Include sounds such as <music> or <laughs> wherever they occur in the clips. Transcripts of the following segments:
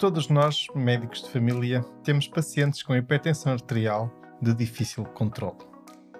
Todos nós, médicos de família, temos pacientes com hipertensão arterial de difícil controle.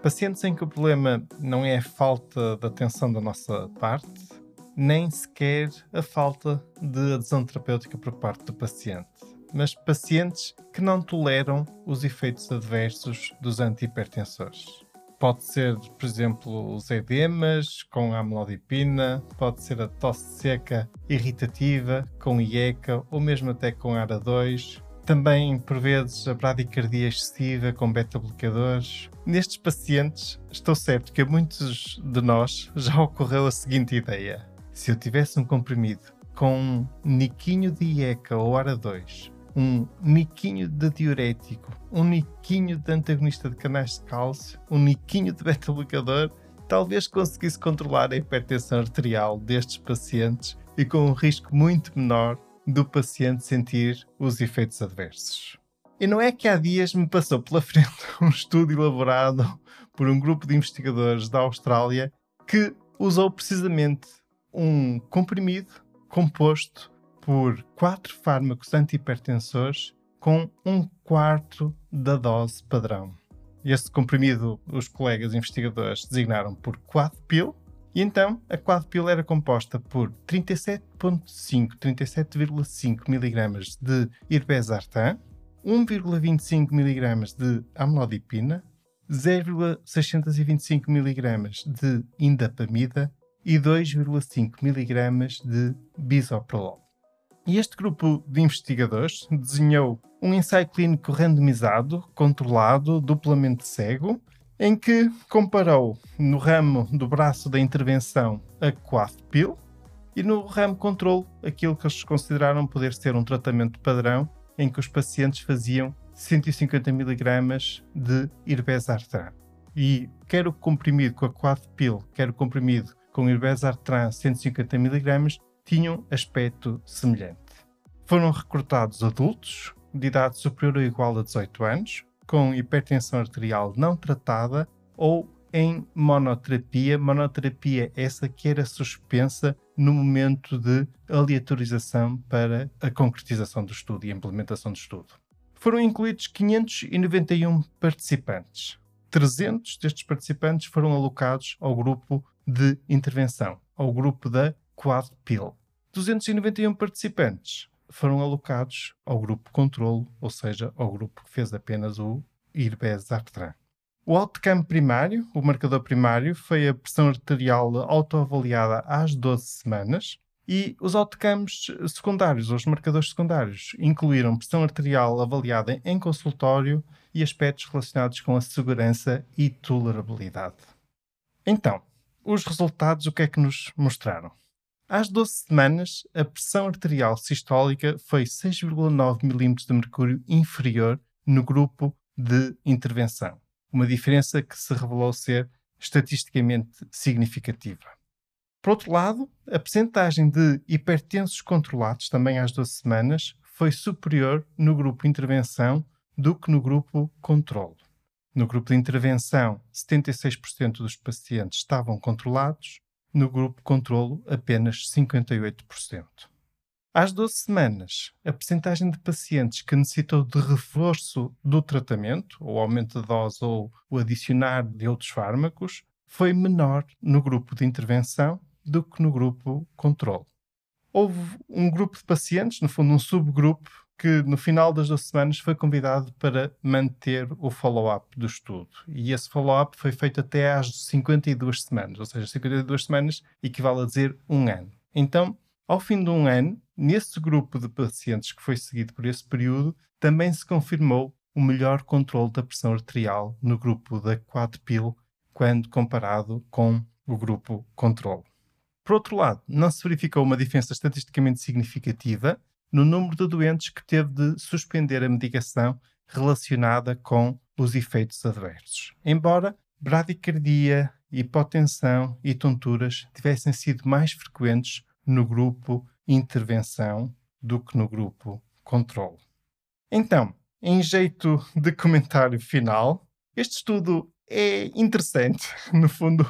Pacientes em que o problema não é a falta de atenção da nossa parte, nem sequer a falta de adesão terapêutica por parte do paciente, mas pacientes que não toleram os efeitos adversos dos antihipertensores. Pode ser, por exemplo, os edemas com amlodipina, pode ser a tosse seca irritativa com IECA ou mesmo até com ARA2. Também, por vezes, a bradicardia excessiva com beta-bloqueadores. Nestes pacientes, estou certo que a muitos de nós já ocorreu a seguinte ideia. Se eu tivesse um comprimido com um niquinho de IECA ou ARA2 um niquinho de diurético, um niquinho de antagonista de canais de cálcio, um niquinho de beta-bloqueador, talvez conseguisse controlar a hipertensão arterial destes pacientes e com um risco muito menor do paciente sentir os efeitos adversos. E não é que há dias me passou pela <laughs> frente um estudo elaborado por um grupo de investigadores da Austrália que usou precisamente um comprimido composto por quatro fármacos antihipertensores com um quarto da dose padrão. Este comprimido os colegas investigadores designaram por Quadpil, e então a Quadpil era composta por 37,5 37,5 mg de irbesartan, 1,25 mg de amlodipina, 0,625 mg de indapamida e 2,5 mg de bisoprolol. E este grupo de investigadores desenhou um ensaio clínico randomizado, controlado, duplamente cego, em que comparou no ramo do braço da intervenção a Quathpil e no ramo controle aquilo que eles consideraram poder ser um tratamento padrão em que os pacientes faziam 150 mg de irbesartan. E quer o comprimido com a Quathpil, quer o comprimido com irbesartan 150 mg, tinham aspecto semelhante. Foram recrutados adultos de idade superior ou igual a 18 anos, com hipertensão arterial não tratada ou em monoterapia. Monoterapia essa que era suspensa no momento de aleatorização para a concretização do estudo e a implementação do estudo. Foram incluídos 591 participantes. 300 destes participantes foram alocados ao grupo de intervenção, ao grupo da Quad Pill. 291 participantes foram alocados ao grupo controlo, ou seja, ao grupo que fez apenas o irbesartran. O outcome primário, o marcador primário, foi a pressão arterial autoavaliada às 12 semanas e os outcomes secundários, os marcadores secundários, incluíram pressão arterial avaliada em consultório e aspectos relacionados com a segurança e tolerabilidade. Então, os resultados o que é que nos mostraram? Às 12 semanas, a pressão arterial sistólica foi 6,9 mm de mercúrio inferior no grupo de intervenção, uma diferença que se revelou ser estatisticamente significativa. Por outro lado, a percentagem de hipertensos controlados, também às 12 semanas, foi superior no grupo intervenção do que no grupo controle. No grupo de intervenção, 76% dos pacientes estavam controlados, no grupo controlo apenas 58%. Às 12 semanas, a percentagem de pacientes que necessitou de reforço do tratamento, ou aumento de dose ou o adicionar de outros fármacos, foi menor no grupo de intervenção do que no grupo controle. Houve um grupo de pacientes, no fundo um subgrupo, que no final das duas semanas foi convidado para manter o follow-up do estudo. E esse follow-up foi feito até às 52 semanas, ou seja, 52 semanas equivale a dizer um ano. Então, ao fim de um ano, nesse grupo de pacientes que foi seguido por esse período, também se confirmou o melhor controle da pressão arterial no grupo da 4-pil quando comparado com o grupo controle. Por outro lado, não se verificou uma diferença estatisticamente significativa no número de doentes que teve de suspender a medicação relacionada com os efeitos adversos. Embora bradicardia, hipotensão e tonturas tivessem sido mais frequentes no grupo intervenção do que no grupo controle. Então, em jeito de comentário final, este estudo é interessante. <laughs> No fundo,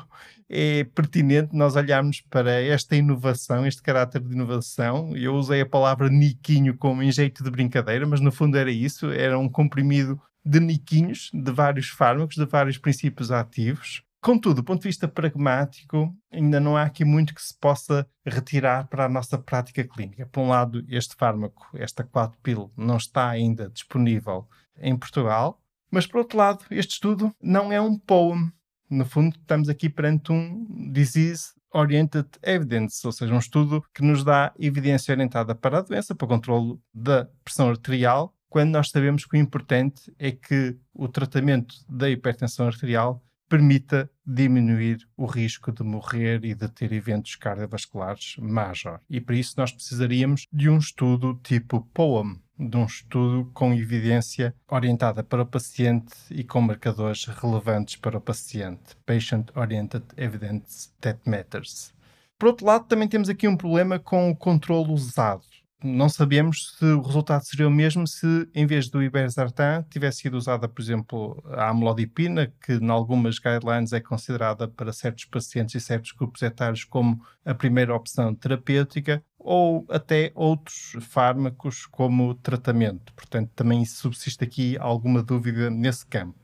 é pertinente nós olharmos para esta inovação, este caráter de inovação. Eu usei a palavra niquinho como em jeito de brincadeira, mas no fundo era isso: era um comprimido de niquinhos, de vários fármacos, de vários princípios ativos. Contudo, do ponto de vista pragmático, ainda não há aqui muito que se possa retirar para a nossa prática clínica. Por um lado, este fármaco, esta 4-pil, não está ainda disponível em Portugal, mas por outro lado, este estudo não é um poem. No fundo, estamos aqui perante um disease oriented evidence, ou seja, um estudo que nos dá evidência orientada para a doença, para o controle da pressão arterial, quando nós sabemos que o importante é que o tratamento da hipertensão arterial permita diminuir o risco de morrer e de ter eventos cardiovasculares major. E para isso nós precisaríamos de um estudo tipo POEM, de um estudo com evidência orientada para o paciente e com marcadores relevantes para o paciente. Patient Oriented Evidence That Matters. Por outro lado, também temos aqui um problema com o controle usado não sabemos se o resultado seria o mesmo se, em vez do ibersartan, tivesse sido usada, por exemplo, a amlodipina, que em algumas guidelines é considerada para certos pacientes e certos grupos etários como a primeira opção terapêutica, ou até outros fármacos como tratamento. Portanto, também subsiste aqui alguma dúvida nesse campo.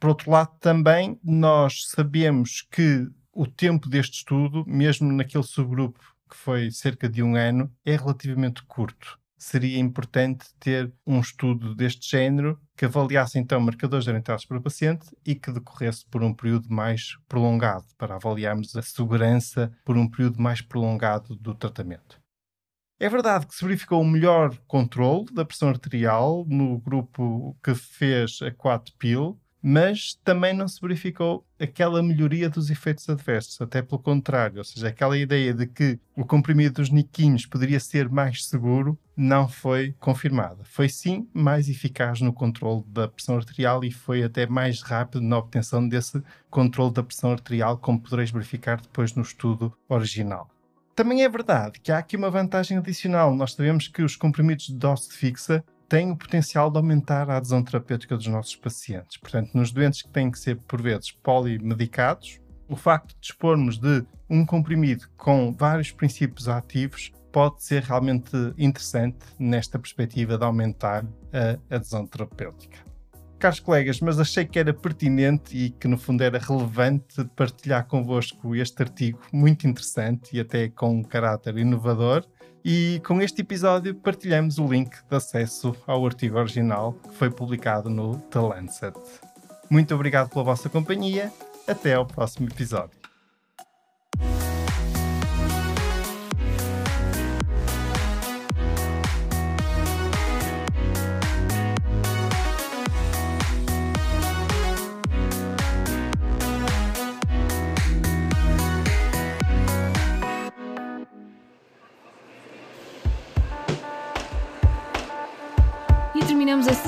Por outro lado, também nós sabemos que o tempo deste estudo, mesmo naquele subgrupo que foi cerca de um ano, é relativamente curto. Seria importante ter um estudo deste género que avaliasse então marcadores orientados para o paciente e que decorresse por um período mais prolongado, para avaliarmos a segurança por um período mais prolongado do tratamento. É verdade que se verificou um melhor controle da pressão arterial no grupo que fez a 4-pil, mas também não se verificou aquela melhoria dos efeitos adversos, até pelo contrário, ou seja, aquela ideia de que o comprimido dos niquinhos poderia ser mais seguro não foi confirmada. Foi sim mais eficaz no controle da pressão arterial e foi até mais rápido na obtenção desse controle da pressão arterial, como podereis verificar depois no estudo original. Também é verdade que há aqui uma vantagem adicional. Nós sabemos que os comprimidos de dose fixa tem o potencial de aumentar a adesão terapêutica dos nossos pacientes. Portanto, nos doentes que têm que ser, por vezes, polimedicados, o facto de dispormos de um comprimido com vários princípios ativos pode ser realmente interessante nesta perspectiva de aumentar a adesão terapêutica. Caros colegas, mas achei que era pertinente e que no fundo era relevante partilhar convosco este artigo muito interessante e até com um caráter inovador e com este episódio partilhamos o link de acesso ao artigo original que foi publicado no The Lancet. Muito obrigado pela vossa companhia. Até ao próximo episódio.